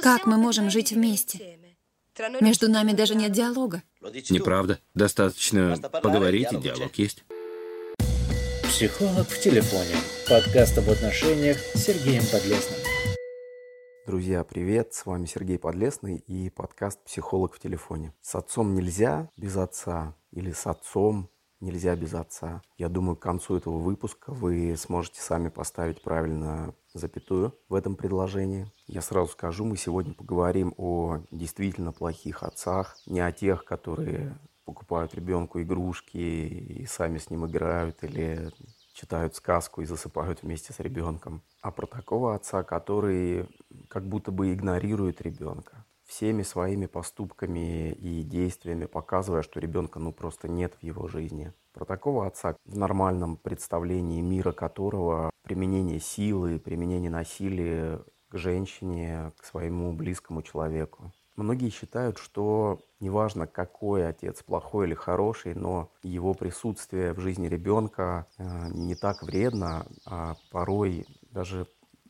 Как мы можем жить вместе? Между нами даже нет диалога. Неправда. Достаточно поговорить, и диалог есть. Психолог в телефоне. Подкаст об отношениях с Сергеем Подлесным. Друзья, привет! С вами Сергей Подлесный и подкаст «Психолог в телефоне». С отцом нельзя без отца или с отцом нельзя без отца. Я думаю, к концу этого выпуска вы сможете сами поставить правильно запятую в этом предложении. Я сразу скажу, мы сегодня поговорим о действительно плохих отцах, не о тех, которые покупают ребенку игрушки и сами с ним играют, или читают сказку и засыпают вместе с ребенком, а про такого отца, который как будто бы игнорирует ребенка, всеми своими поступками и действиями показывая, что ребенка ну просто нет в его жизни. Про такого отца, в нормальном представлении мира которого применение силы, применение насилия к женщине, к своему близкому человеку. Многие считают, что неважно, какой отец, плохой или хороший, но его присутствие в жизни ребенка э, не так вредно, а порой даже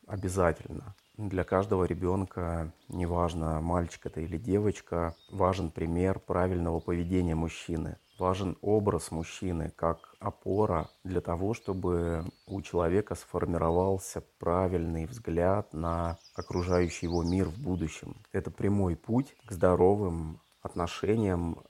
обязательно. Для каждого ребенка, неважно, мальчик это или девочка, важен пример правильного поведения мужчины. Важен образ мужчины как опора для того, чтобы у человека сформировался правильный взгляд на окружающий его мир в будущем. Это прямой путь к здоровым отношениям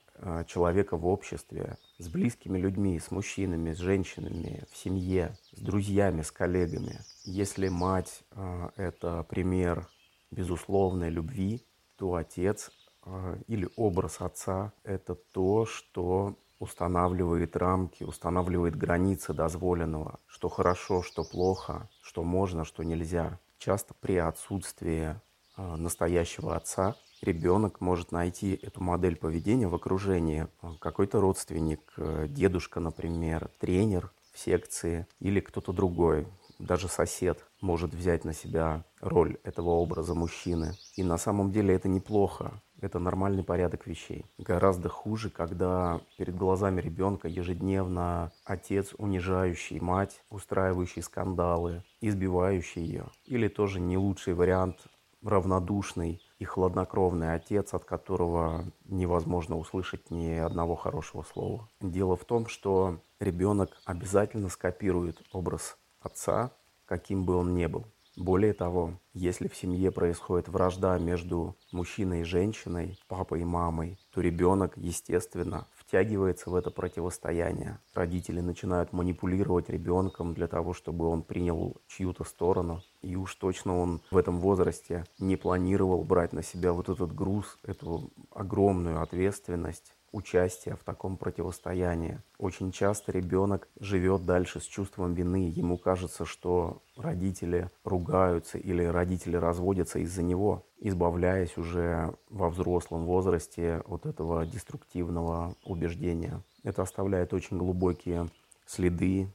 человека в обществе, с близкими людьми, с мужчинами, с женщинами, в семье, с друзьями, с коллегами. Если мать э, – это пример безусловной любви, то отец э, или образ отца – это то, что устанавливает рамки, устанавливает границы дозволенного, что хорошо, что плохо, что можно, что нельзя. Часто при отсутствии э, настоящего отца ребенок может найти эту модель поведения в окружении. Какой-то родственник, э, дедушка, например, тренер в секции или кто-то другой, даже сосед может взять на себя роль этого образа мужчины. И на самом деле это неплохо. Это нормальный порядок вещей. Гораздо хуже, когда перед глазами ребенка ежедневно отец, унижающий мать, устраивающий скандалы, избивающий ее. Или тоже не лучший вариант равнодушный и хладнокровный отец, от которого невозможно услышать ни одного хорошего слова. Дело в том, что ребенок обязательно скопирует образ отца, каким бы он ни был. Более того, если в семье происходит вражда между мужчиной и женщиной, папой и мамой, то ребенок, естественно, втягивается в это противостояние. Родители начинают манипулировать ребенком для того, чтобы он принял чью-то сторону. И уж точно он в этом возрасте не планировал брать на себя вот этот груз, эту огромную ответственность участия в таком противостоянии. Очень часто ребенок живет дальше с чувством вины. Ему кажется, что родители ругаются или родители разводятся из-за него, избавляясь уже во взрослом возрасте от этого деструктивного убеждения. Это оставляет очень глубокие следы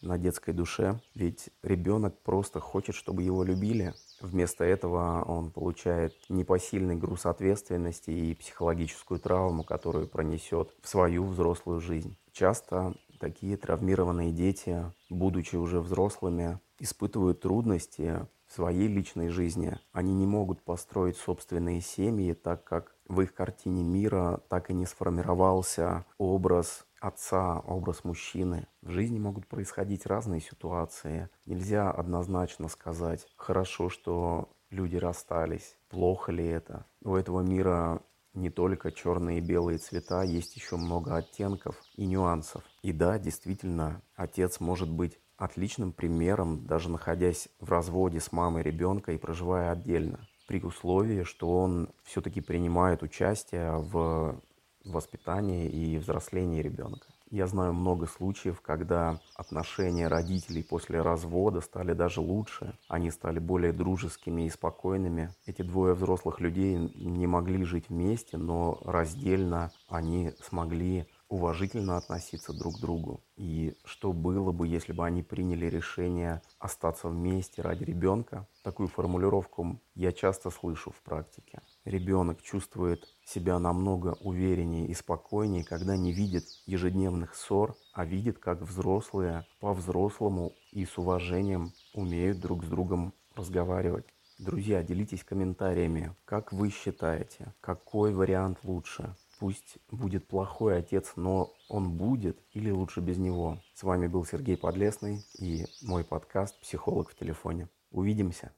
на детской душе, ведь ребенок просто хочет, чтобы его любили, Вместо этого он получает непосильный груз ответственности и психологическую травму, которую пронесет в свою взрослую жизнь. Часто такие травмированные дети, будучи уже взрослыми, испытывают трудности в своей личной жизни. Они не могут построить собственные семьи, так как в их картине мира так и не сформировался образ отца, образ мужчины. В жизни могут происходить разные ситуации. Нельзя однозначно сказать, хорошо, что люди расстались, плохо ли это. У этого мира не только черные и белые цвета, есть еще много оттенков и нюансов. И да, действительно, отец может быть отличным примером, даже находясь в разводе с мамой ребенка и проживая отдельно, при условии, что он все-таки принимает участие в воспитании и взрослении ребенка. Я знаю много случаев, когда отношения родителей после развода стали даже лучше, они стали более дружескими и спокойными. Эти двое взрослых людей не могли жить вместе, но раздельно они смогли уважительно относиться друг к другу. И что было бы, если бы они приняли решение остаться вместе ради ребенка? Такую формулировку я часто слышу в практике. Ребенок чувствует себя намного увереннее и спокойнее, когда не видит ежедневных ссор, а видит, как взрослые по-взрослому и с уважением умеют друг с другом разговаривать. Друзья, делитесь комментариями, как вы считаете, какой вариант лучше. Пусть будет плохой отец, но он будет или лучше без него. С вами был Сергей Подлесный и мой подкаст «Психолог в телефоне». Увидимся.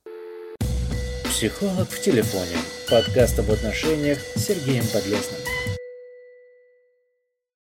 «Психолог в телефоне» – подкаст об отношениях с Сергеем Подлесным.